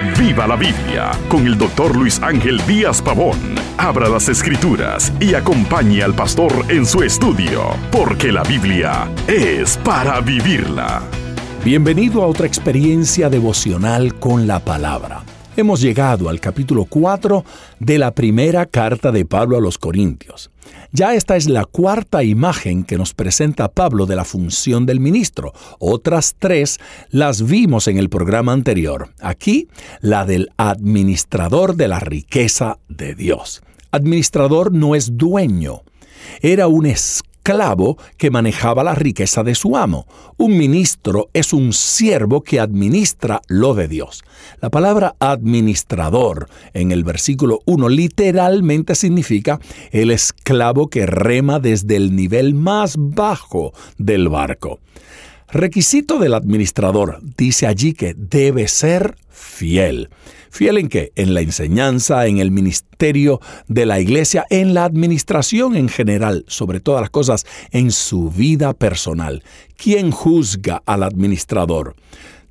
Viva la Biblia con el doctor Luis Ángel Díaz Pavón. Abra las escrituras y acompañe al pastor en su estudio, porque la Biblia es para vivirla. Bienvenido a otra experiencia devocional con la palabra. Hemos llegado al capítulo 4 de la primera carta de Pablo a los Corintios. Ya esta es la cuarta imagen que nos presenta Pablo de la función del ministro. Otras tres las vimos en el programa anterior. Aquí, la del administrador de la riqueza de Dios. Administrador no es dueño. Era un esclavo esclavo que manejaba la riqueza de su amo. Un ministro es un siervo que administra lo de Dios. La palabra administrador en el versículo 1 literalmente significa el esclavo que rema desde el nivel más bajo del barco. Requisito del administrador dice allí que debe ser fiel. ¿Fiel en qué? En la enseñanza, en el ministerio de la iglesia, en la administración en general, sobre todas las cosas, en su vida personal. ¿Quién juzga al administrador?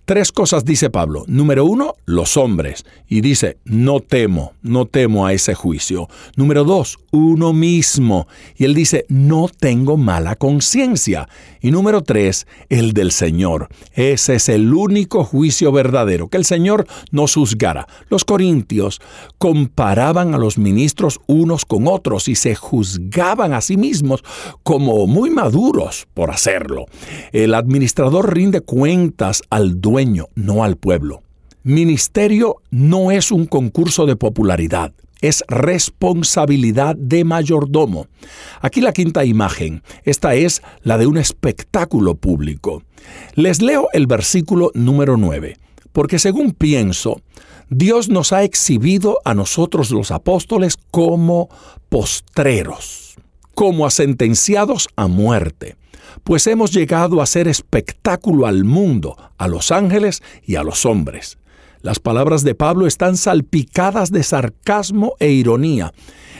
Tres cosas dice Pablo. Número uno, los hombres. Y dice, no temo, no temo a ese juicio. Número dos, uno mismo. Y él dice, no tengo mala conciencia. Y número tres, el del Señor. Ese es el único juicio verdadero, que el Señor nos juzgara. Los corintios comparaban a los ministros unos con otros y se juzgaban a sí mismos como muy maduros por hacerlo. El administrador rinde cuentas al dueño no al pueblo. Ministerio no es un concurso de popularidad, es responsabilidad de mayordomo. Aquí la quinta imagen, esta es la de un espectáculo público. Les leo el versículo número 9, porque según pienso, Dios nos ha exhibido a nosotros los apóstoles como postreros, como a sentenciados a muerte pues hemos llegado a ser espectáculo al mundo, a los ángeles y a los hombres. Las palabras de Pablo están salpicadas de sarcasmo e ironía.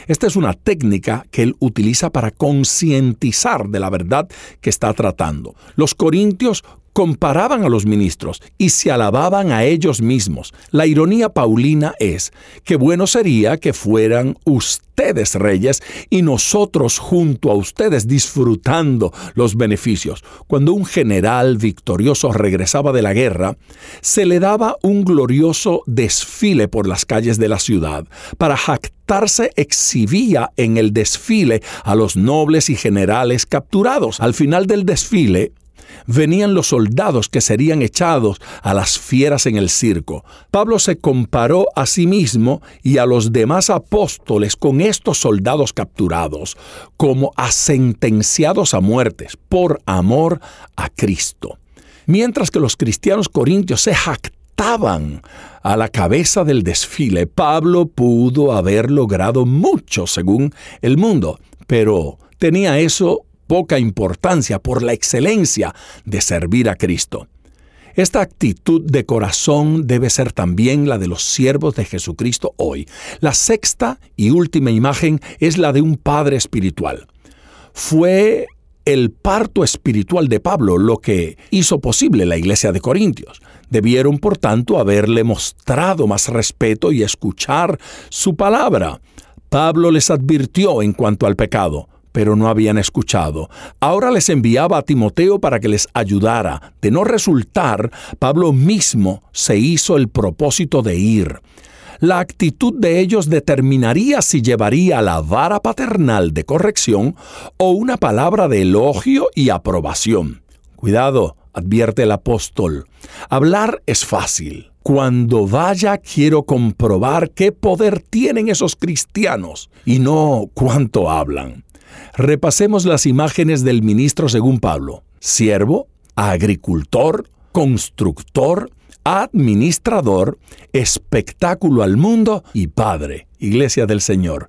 Esta es una técnica que él utiliza para concientizar de la verdad que está tratando. Los corintios comparaban a los ministros y se alababan a ellos mismos. La ironía paulina es que bueno sería que fueran ustedes reyes y nosotros junto a ustedes disfrutando los beneficios. Cuando un general victorioso regresaba de la guerra, se le daba un glorioso desfile por las calles de la ciudad. Para jactarse exhibía en el desfile a los nobles y generales capturados. Al final del desfile, venían los soldados que serían echados a las fieras en el circo. Pablo se comparó a sí mismo y a los demás apóstoles con estos soldados capturados, como a sentenciados a muertes por amor a Cristo. Mientras que los cristianos corintios se jactaban a la cabeza del desfile, Pablo pudo haber logrado mucho según el mundo, pero tenía eso poca importancia por la excelencia de servir a Cristo. Esta actitud de corazón debe ser también la de los siervos de Jesucristo hoy. La sexta y última imagen es la de un padre espiritual. Fue el parto espiritual de Pablo lo que hizo posible la iglesia de Corintios. Debieron, por tanto, haberle mostrado más respeto y escuchar su palabra. Pablo les advirtió en cuanto al pecado pero no habían escuchado. Ahora les enviaba a Timoteo para que les ayudara. De no resultar, Pablo mismo se hizo el propósito de ir. La actitud de ellos determinaría si llevaría la vara paternal de corrección o una palabra de elogio y aprobación. Cuidado, advierte el apóstol. Hablar es fácil. Cuando vaya quiero comprobar qué poder tienen esos cristianos y no cuánto hablan. Repasemos las imágenes del ministro según Pablo. Siervo, agricultor, constructor, administrador, espectáculo al mundo y padre, iglesia del Señor.